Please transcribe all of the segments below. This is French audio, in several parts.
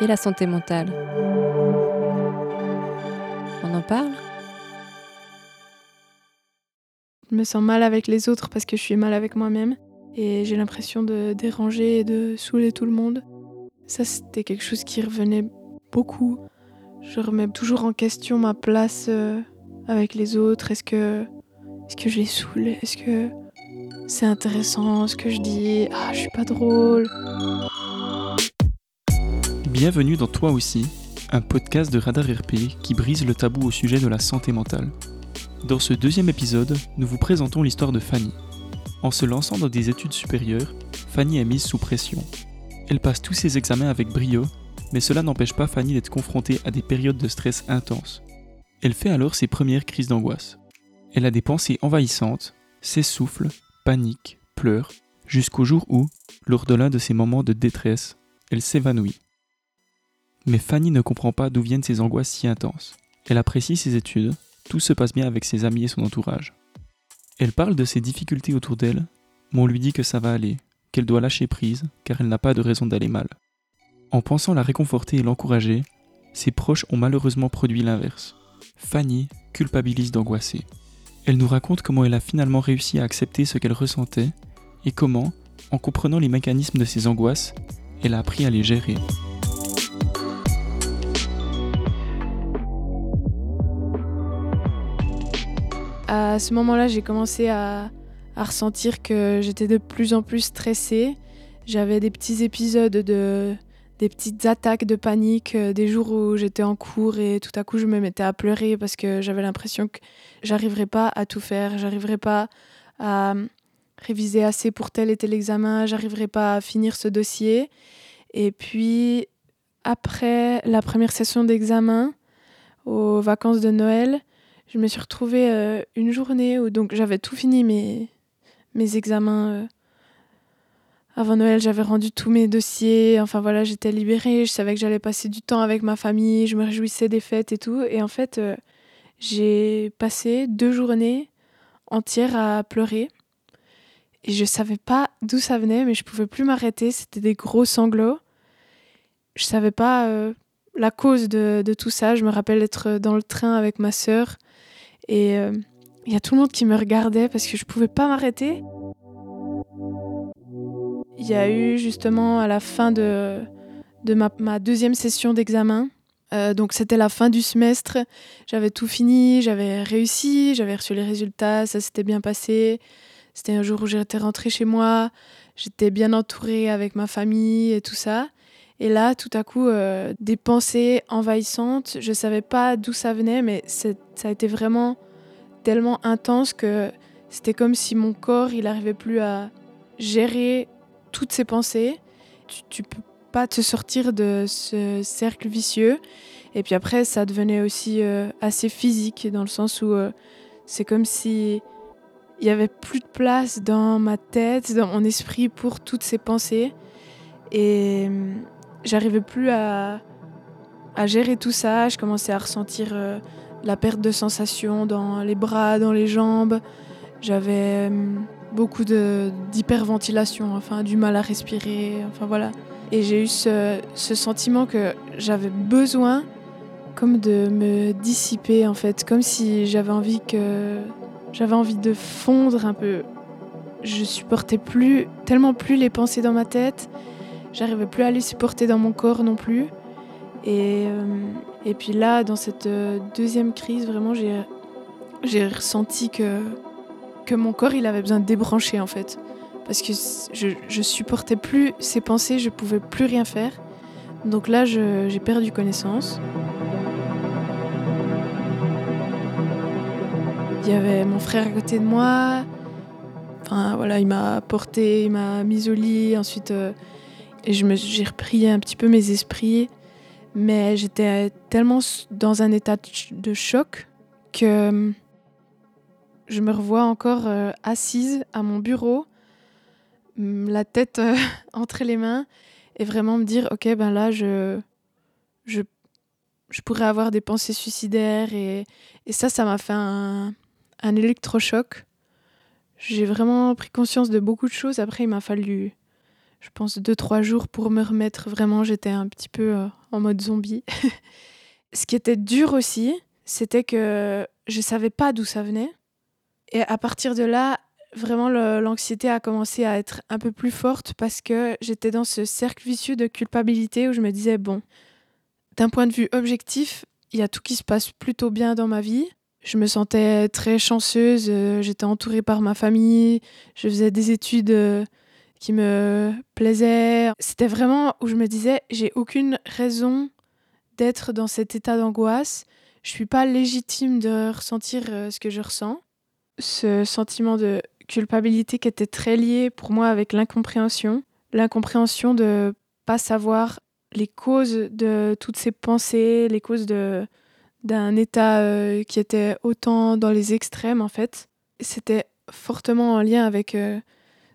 et la santé mentale. On en parle? Je me sens mal avec les autres parce que je suis mal avec moi-même et j'ai l'impression de déranger et de saouler tout le monde. Ça, c'était quelque chose qui revenait beaucoup. Je remets toujours en question ma place euh, avec les autres. Est-ce que, est-ce que je les saoule? Est-ce que c'est intéressant ce que je dis? Ah, je suis pas drôle. Bienvenue dans Toi aussi, un podcast de Radar RP qui brise le tabou au sujet de la santé mentale. Dans ce deuxième épisode, nous vous présentons l'histoire de Fanny. En se lançant dans des études supérieures, Fanny est mise sous pression. Elle passe tous ses examens avec brio, mais cela n'empêche pas Fanny d'être confrontée à des périodes de stress intenses. Elle fait alors ses premières crises d'angoisse. Elle a des pensées envahissantes, s'essouffle, panique, pleure, jusqu'au jour où, lors de l'un de ces moments de détresse, elle s'évanouit. Mais Fanny ne comprend pas d'où viennent ces angoisses si intenses. Elle apprécie ses études, tout se passe bien avec ses amis et son entourage. Elle parle de ses difficultés autour d'elle, mais on lui dit que ça va aller, qu'elle doit lâcher prise, car elle n'a pas de raison d'aller mal. En pensant la réconforter et l'encourager, ses proches ont malheureusement produit l'inverse. Fanny culpabilise d'angoisser. Elle nous raconte comment elle a finalement réussi à accepter ce qu'elle ressentait et comment, en comprenant les mécanismes de ses angoisses, elle a appris à les gérer. À ce moment-là, j'ai commencé à, ressentir que j'étais de plus en plus stressée. J'avais des petits épisodes de des petites attaques de panique, euh, des jours où j'étais en cours et tout à coup je me mettais à pleurer parce que j'avais l'impression que j'arriverais pas à tout faire, j'arriverais pas à euh, réviser assez pour tel et tel examen, j'arriverais pas à finir ce dossier. Et puis après la première session d'examen aux vacances de Noël, je me suis retrouvée euh, une journée où donc j'avais tout fini mes, mes examens. Euh, avant Noël, j'avais rendu tous mes dossiers. Enfin voilà, j'étais libérée. Je savais que j'allais passer du temps avec ma famille. Je me réjouissais des fêtes et tout. Et en fait, euh, j'ai passé deux journées entières à pleurer. Et je savais pas d'où ça venait, mais je pouvais plus m'arrêter. C'était des gros sanglots. Je savais pas la cause de, de, tout ça. Je me rappelle être dans le train avec ma sœur et il euh, y a tout le monde qui me regardait parce que je pouvais pas m'arrêter. Il y a eu justement à la fin de, de ma, ma deuxième session d'examen, euh, donc c'était la fin du semestre, j'avais tout fini, j'avais réussi, j'avais reçu les résultats, ça s'était bien passé. C'était un jour où j'étais rentrée chez moi, j'étais bien entourée avec ma famille et tout ça. Et là, tout à coup, euh, des pensées envahissantes. Je ne savais pas d'où ça venait, mais ça a été vraiment tellement intense que c'était comme si mon corps, il n'arrivait plus à gérer toutes ces pensées. Tu, ne peux pas te sortir de ce cercle vicieux. Et puis après, ça devenait aussi euh, assez physique, dans le sens où euh, c'est comme si il y avait plus de place dans ma tête, dans mon esprit pour toutes ces pensées. Et j'arrivais plus à, à, gérer tout ça. Je commençais à ressentir euh, la perte de sensation dans les bras, dans les jambes. J'avais euh, beaucoup d'hyperventilation, enfin du mal à respirer, enfin voilà. Et j'ai eu ce, ce, sentiment que j'avais besoin comme de me dissiper en fait, comme si j'avais envie que j'avais envie de fondre un peu. Je supportais plus tellement plus les pensées dans ma tête J'arrivais plus à les supporter dans mon corps non plus. Et, euh, et puis là, dans cette euh, deuxième crise, vraiment, j'ai, ressenti que, que mon corps, il avait besoin de débrancher en fait. Parce que je, je supportais plus ces pensées, je pouvais plus rien faire. Donc là, j'ai perdu connaissance. Il y avait mon frère à côté de moi. Enfin voilà, il m'a porté, il m'a mis au lit. Ensuite, euh, et j'ai repris un petit peu mes esprits, mais j'étais tellement dans un état de choc que hum, je me revois encore euh, assise à mon bureau, hum, la tête euh, entre les mains, et vraiment me dire, ok, ben là, je, je, je pourrais avoir des pensées suicidaires, et, et ça, ça m'a fait un, un électrochoc. J'ai vraiment pris conscience de beaucoup de choses. Après, il m'a fallu je pense, deux, trois jours pour me remettre. Vraiment, j'étais un petit peu euh, en mode zombie. Ce qui était dur aussi, c'était que je savais pas d'où ça venait. Et à partir de là, vraiment, l'anxiété a commencé à être un peu plus forte parce que j'étais dans ce cercle vicieux de culpabilité où je me disais, bon, d'un point de vue objectif, il y a tout qui se passe plutôt bien dans ma vie. Je me sentais très chanceuse, euh, j'étais entourée par ma famille, je faisais des études euh, qui me plaisaient. C'était vraiment où je me disais, j'ai aucune raison d'être dans cet état d'angoisse. Je suis pas légitime de ressentir euh, ce que je ressens. Ce sentiment de culpabilité qui était très lié pour moi avec l'incompréhension, l'incompréhension de pas savoir les causes de toutes ces pensées, les causes de d'un état euh, qui était autant dans les extrêmes en fait. C'était fortement en lien avec euh,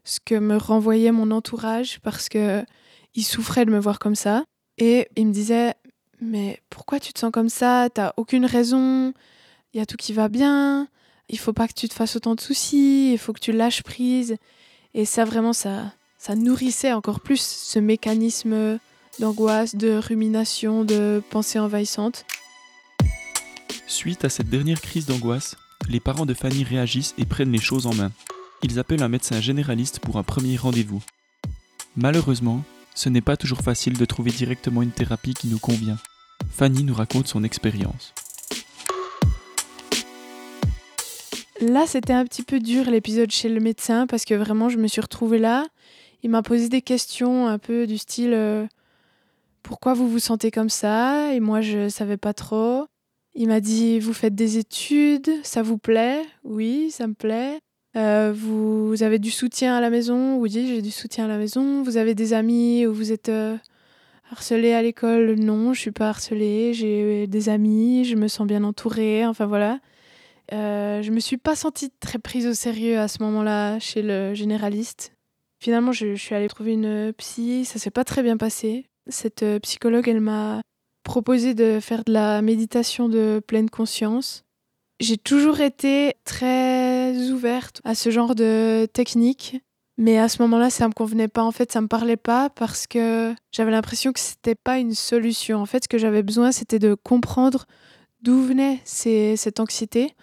ce que me renvoyait mon entourage parce que il souffrait de me voir comme ça et il me disait mais pourquoi tu te sens comme ça? T'as aucune raison. Il y a tout qui va bien. Il faut pas que tu te fasses autant de soucis. Il faut que tu lâches prise. Et ça vraiment ça ça nourrissait encore plus ce mécanisme d'angoisse, de rumination, de pensée envahissante. Suite à cette dernière crise d'angoisse, les parents de Fanny réagissent et prennent les choses en main. Ils appellent un médecin généraliste pour un premier rendez-vous. Malheureusement, ce n'est pas toujours facile de trouver directement une thérapie qui nous convient. Fanny nous raconte son expérience. Là, c'était un petit peu dur l'épisode chez le médecin parce que vraiment, je me suis retrouvée là. Il m'a posé des questions un peu du style euh, pourquoi vous vous sentez comme ça? Et moi, je savais pas trop. Il m'a dit Vous faites des études, ça vous plaît? Oui, ça me plaît. Euh, vous avez du soutien à la maison Oui, j'ai du soutien à la maison. Vous avez des amis ou vous êtes euh, harcelé à l'école? Non, je suis pas harcelée. J'ai des amis, je me sens bien entourée. Enfin voilà. Euh, je me suis pas sentie très prise au sérieux à ce moment-là chez le généraliste. Finalement, je, je suis allée trouver une psy. Ça s'est pas très bien passé. Cette euh, psychologue, elle m'a proposé de faire de la méditation de pleine conscience. J'ai toujours été très ouverte à ce genre de technique, mais à ce moment-là, ça me convenait pas. En fait, ça me parlait pas parce que j'avais l'impression que c'était pas une solution. En fait, ce que j'avais besoin, c'était de comprendre d'où venait cette anxiété.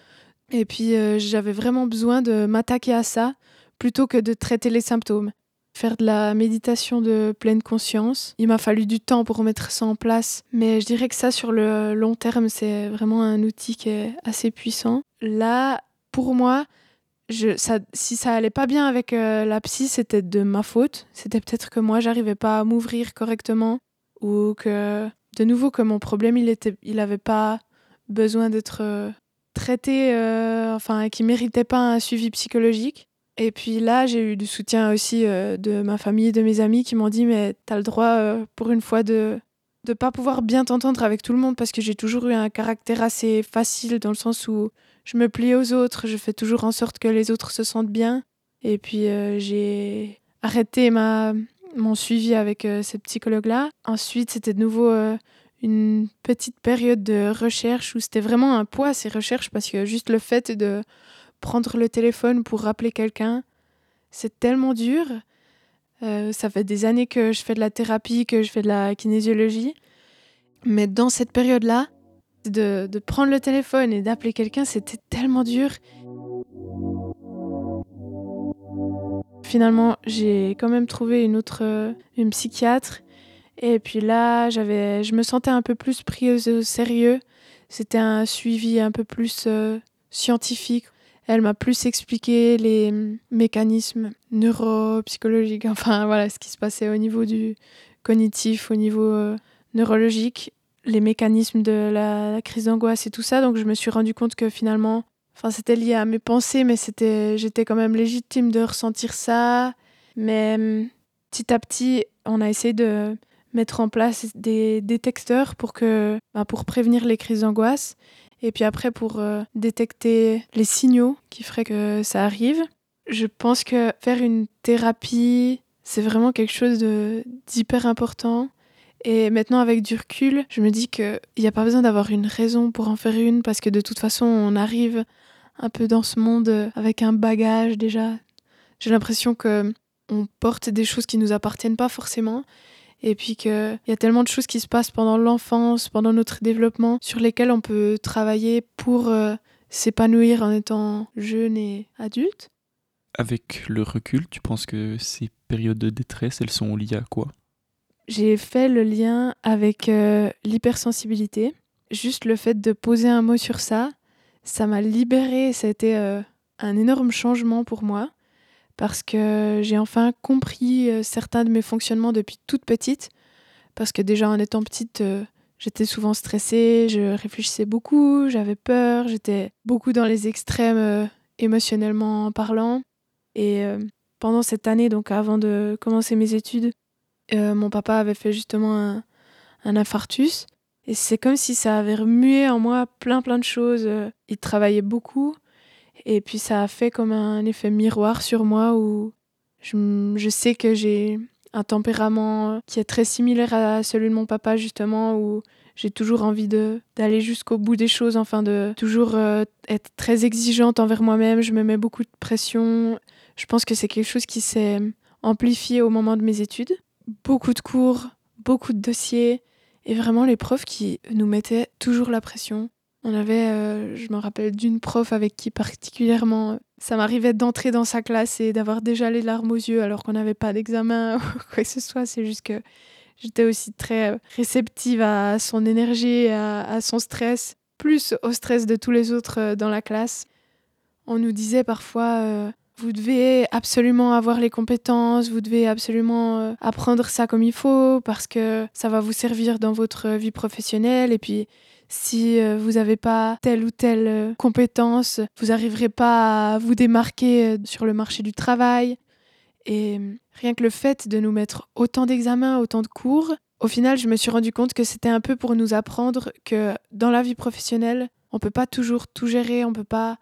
Et puis, euh, j'avais vraiment besoin de m'attaquer à ça plutôt que de traiter les symptômes faire de la méditation de pleine conscience. Il m'a fallu du temps pour mettre ça en place, mais je dirais que ça, sur le long terme, c'est vraiment un outil qui est assez puissant. Là, pour moi, je, ça, si ça allait pas bien avec euh, la psy, c'était de ma faute. C'était peut-être que moi, j'arrivais pas à m'ouvrir correctement ou que, de nouveau, que mon problème, il était, il avait pas besoin d'être euh, traité, euh, enfin, qui méritait pas un suivi psychologique. Et puis là, j'ai eu du soutien aussi euh, de ma famille et de mes amis qui m'ont dit Mais t'as le droit, pour une fois, de ne pas pouvoir bien t'entendre avec tout le monde parce que j'ai toujours eu un caractère assez facile dans le sens où je me plie aux autres, je fais toujours en sorte que les autres se sentent bien. Et puis euh, j'ai arrêté ma, mon suivi avec cette psychologue-là. Ensuite, c'était de nouveau une petite période de recherche où c'était vraiment un poids ces recherches parce que juste le fait de prendre le téléphone pour rappeler quelqu'un, c'est tellement dur. Euh, ça fait des années que je fais de la thérapie, que je fais de la kinésiologie. Mais dans cette période-là, de, prendre le téléphone et d'appeler quelqu'un, c'était tellement dur. Finalement, j'ai quand même trouvé une autre, euh, une psychiatre. Et puis là, j'avais, je me sentais un peu plus prise au sérieux. C'était un suivi un peu plus euh, scientifique. Elle m'a plus expliqué les mécanismes neuropsychologiques, enfin voilà ce qui se passait au niveau du cognitif, au niveau euh, neurologique, les mécanismes de la, crise d'angoisse et tout ça. Donc je me suis rendu compte que finalement, enfin c'était lié à mes pensées, mais c'était, j'étais quand même légitime de ressentir ça. Mais hum, petit à petit, on a essayé de mettre en place des détecteurs pour que, bah, pour prévenir les crises d'angoisse. Et puis après, pour euh, détecter les signaux qui feraient que ça arrive, je pense que faire une thérapie, c'est vraiment quelque chose d'hyper important. Et maintenant, avec du recul, je me dis qu'il n'y a pas besoin d'avoir une raison pour en faire une, parce que de toute façon, on arrive un peu dans ce monde avec un bagage déjà. J'ai l'impression que on porte des choses qui nous appartiennent pas forcément. Et puis qu'il y a tellement de choses qui se passent pendant l'enfance, pendant notre développement, sur lesquelles on peut travailler pour euh, s'épanouir en étant jeune et adulte. Avec le recul, tu penses que ces périodes de détresse, elles sont liées à quoi? J'ai fait le lien avec euh, l'hypersensibilité. Juste le fait de poser un mot sur ça, ça m'a libérée. Ça a été euh, un énorme changement pour moi parce que j'ai enfin compris euh, certains de mes fonctionnements depuis toute petite. Parce que déjà en étant petite, j'étais souvent stressée, je réfléchissais beaucoup, j'avais peur, j'étais beaucoup dans les extrêmes émotionnellement parlant. Et pendant cette année, donc avant de commencer mes études, mon papa avait fait justement un, un infarctus. Et c'est comme si ça avait remué en moi plein plein de choses. Il travaillait beaucoup. Et puis ça a fait comme un effet miroir sur moi où je, sais que j'ai un tempérament qui est très similaire à celui de mon papa justement où j'ai toujours envie d'aller jusqu'au bout des choses enfin de toujours euh, être très exigeante envers moi-même je me mets beaucoup de pression je pense que c'est quelque chose qui s'est amplifié au moment de mes études beaucoup de cours beaucoup de dossiers et vraiment les profs qui nous mettaient toujours la pression on avait, euh, je me rappelle d'une prof avec qui particulièrement, ça m'arrivait d'entrer dans sa classe et d'avoir déjà les larmes aux yeux alors qu'on n'avait pas d'examen ou quoi que ce soit. C'est juste que j'étais aussi très réceptive à son énergie, à, son stress, plus au stress de tous les autres euh, dans la classe. On nous disait parfois, euh, vous devez absolument avoir les compétences, vous devez absolument apprendre ça comme il faut parce que ça va vous servir dans votre vie professionnelle et puis si euh, vous n'avez pas telle ou telle euh, compétence, vous n'arriverez pas à vous démarquer euh, sur le marché du travail. Et rien que le fait de nous mettre autant d'examens, autant de cours, au final, je me suis rendu compte que c'était un peu pour nous apprendre que dans la vie professionnelle, on peut pas toujours tout gérer, on peut pas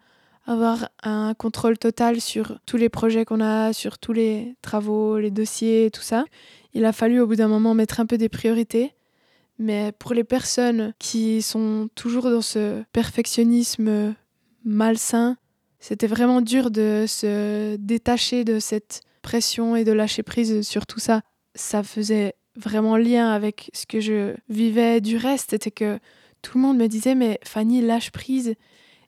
avoir un contrôle total sur tous les projets qu'on a, sur tous les travaux, les dossiers, tout ça. Il a fallu au bout d'un moment mettre un peu des priorités mais pour les personnes qui sont toujours dans ce perfectionnisme malsain, c'était vraiment dur de se détacher de cette pression et de lâcher prise sur tout ça. Ça faisait vraiment lien avec ce que je vivais du reste. C'était que tout le monde me disait Mais Fanny, lâche prise.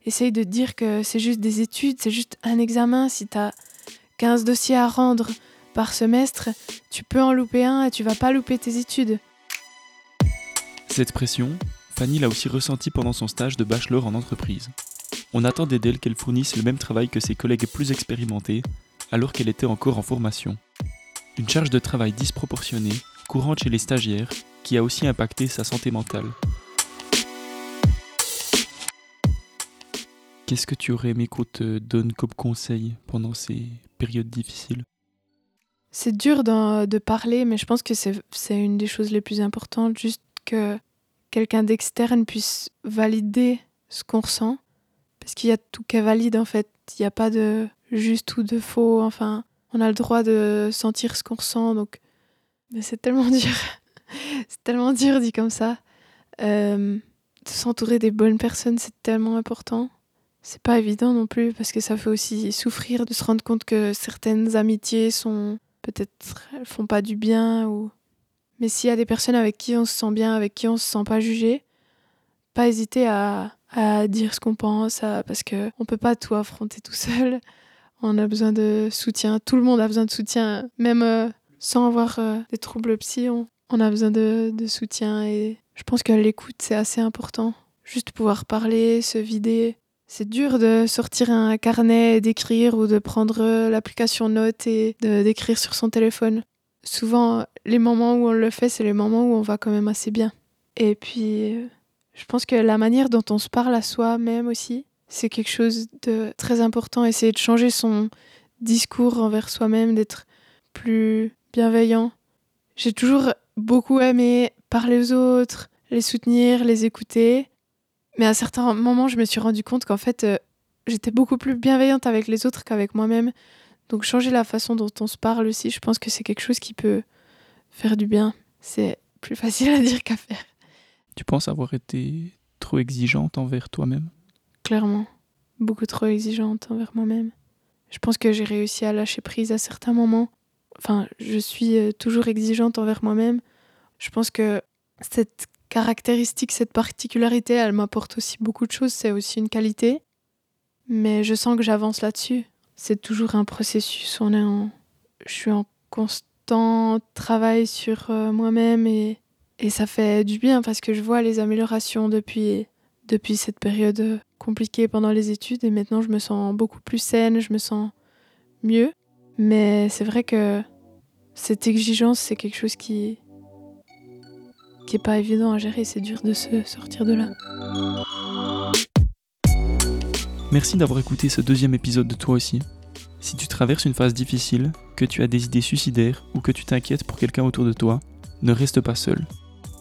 Essaye de dire que c'est juste des études, c'est juste un examen. Si tu as 15 dossiers à rendre par semestre, tu peux en louper un et tu vas pas louper tes études. Cette pression, Fanny l'a aussi ressentie pendant son stage de bachelor en entreprise. On attendait d'elle qu'elle fournisse le même travail que ses collègues plus expérimentés, alors qu'elle était encore en formation. Une charge de travail disproportionnée, courante chez les stagiaires, qui a aussi impacté sa santé mentale. Qu'est-ce que tu aurais aimé qu'on te donne comme conseil pendant ces périodes difficiles? C'est dur de parler, mais je pense que c'est une des choses les plus importantes, juste que quelqu'un d'externe puisse valider ce qu'on ressent. Parce qu'il y a tout qui est valide en fait. Il n'y a pas de juste ou de faux. Enfin, on a le droit de sentir ce qu'on ressent. Donc, mais c'est tellement dur. c'est tellement dur dit comme ça. Euh, de s'entourer des bonnes personnes, c'est tellement important. C'est pas évident non plus parce que ça fait aussi souffrir de se rendre compte que certaines amitiés sont peut-être elles font pas du bien ou mais s'il y a des personnes avec qui on se sent bien, avec qui on se sent pas jugé, pas hésiter à, à dire ce qu'on pense, parce que on peut pas tout affronter tout seul. On a besoin de soutien. Tout le monde a besoin de soutien, même euh, sans avoir euh, des troubles psy. On, on a besoin de, de, soutien et je pense que l'écoute c'est assez important. Juste pouvoir parler, se vider. C'est dur de sortir un carnet, d'écrire ou de prendre euh, l'application Note et d'écrire sur son téléphone souvent, les moments où on le fait, c'est les moments où on va quand même assez bien. Et puis, euh, je pense que la manière dont on se parle à soi-même aussi, c'est quelque chose de très important. Essayer de changer son discours envers soi-même, d'être plus bienveillant. J'ai toujours beaucoup aimé parler aux autres, les soutenir, les écouter. Mais à certains moments, je me suis rendu compte qu'en fait, euh, j'étais beaucoup plus bienveillante avec les autres qu'avec moi-même. Donc changer la façon dont on se parle aussi, je pense que c'est quelque chose qui peut faire du bien. C'est plus facile à dire qu'à faire. Tu penses avoir été trop exigeante envers toi-même? Clairement, beaucoup trop exigeante envers moi-même. Je pense que j'ai réussi à lâcher prise à certains moments. enfin, je suis euh, toujours exigeante envers moi-même. Je pense que cette caractéristique, cette particularité, elle m'apporte aussi beaucoup de choses. C'est aussi une qualité. Mais je sens que j'avance là-dessus. C'est toujours un processus. On est en... Je suis en constant travail sur euh, moi-même et, et ça fait du bien parce que je vois les améliorations depuis, depuis cette période compliquée pendant les études et maintenant je me sens beaucoup plus saine, je me sens mieux. Mais c'est vrai que cette exigence, c'est quelque chose qui qui est pas évident à gérer, c'est dur de se sortir de là. Merci d'avoir écouté ce deuxième épisode de toi aussi. Si tu traverses une phase difficile, que tu as des idées suicidaires ou que tu t'inquiètes pour quelqu'un autour de toi, ne reste pas seul.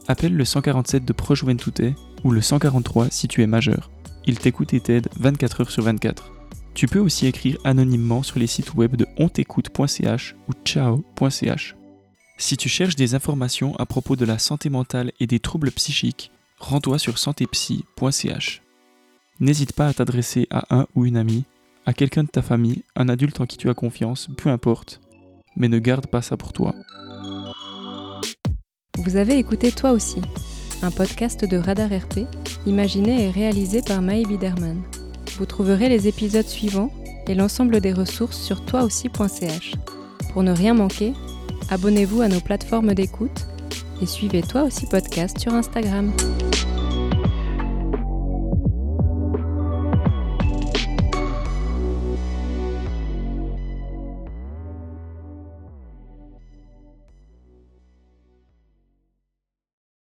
Appelle le 147 de Proche Juventude ou le 143 si tu es majeur. Il t'écoute et t'aide 24 heures sur 24. Tu peux aussi écrire anonymement sur les sites web de ontécoute.ch ou ciao.ch. Si tu cherches des informations à propos de la santé mentale et des troubles psychiques, rends-toi sur santépsy.ch. N'hésite pas à t'adresser à un ou une amie, à quelqu'un de ta famille, un adulte en qui tu as confiance, peu importe, mais ne garde pas ça pour toi. Vous avez écouté Toi aussi, un podcast de Radar RP, imaginé et réalisé par Maë Biderman. Vous trouverez les épisodes suivants et l'ensemble des ressources sur toiaussi.ch. Pour ne rien manquer, abonnez-vous à nos plateformes d'écoute et suivez Toi aussi podcast sur Instagram.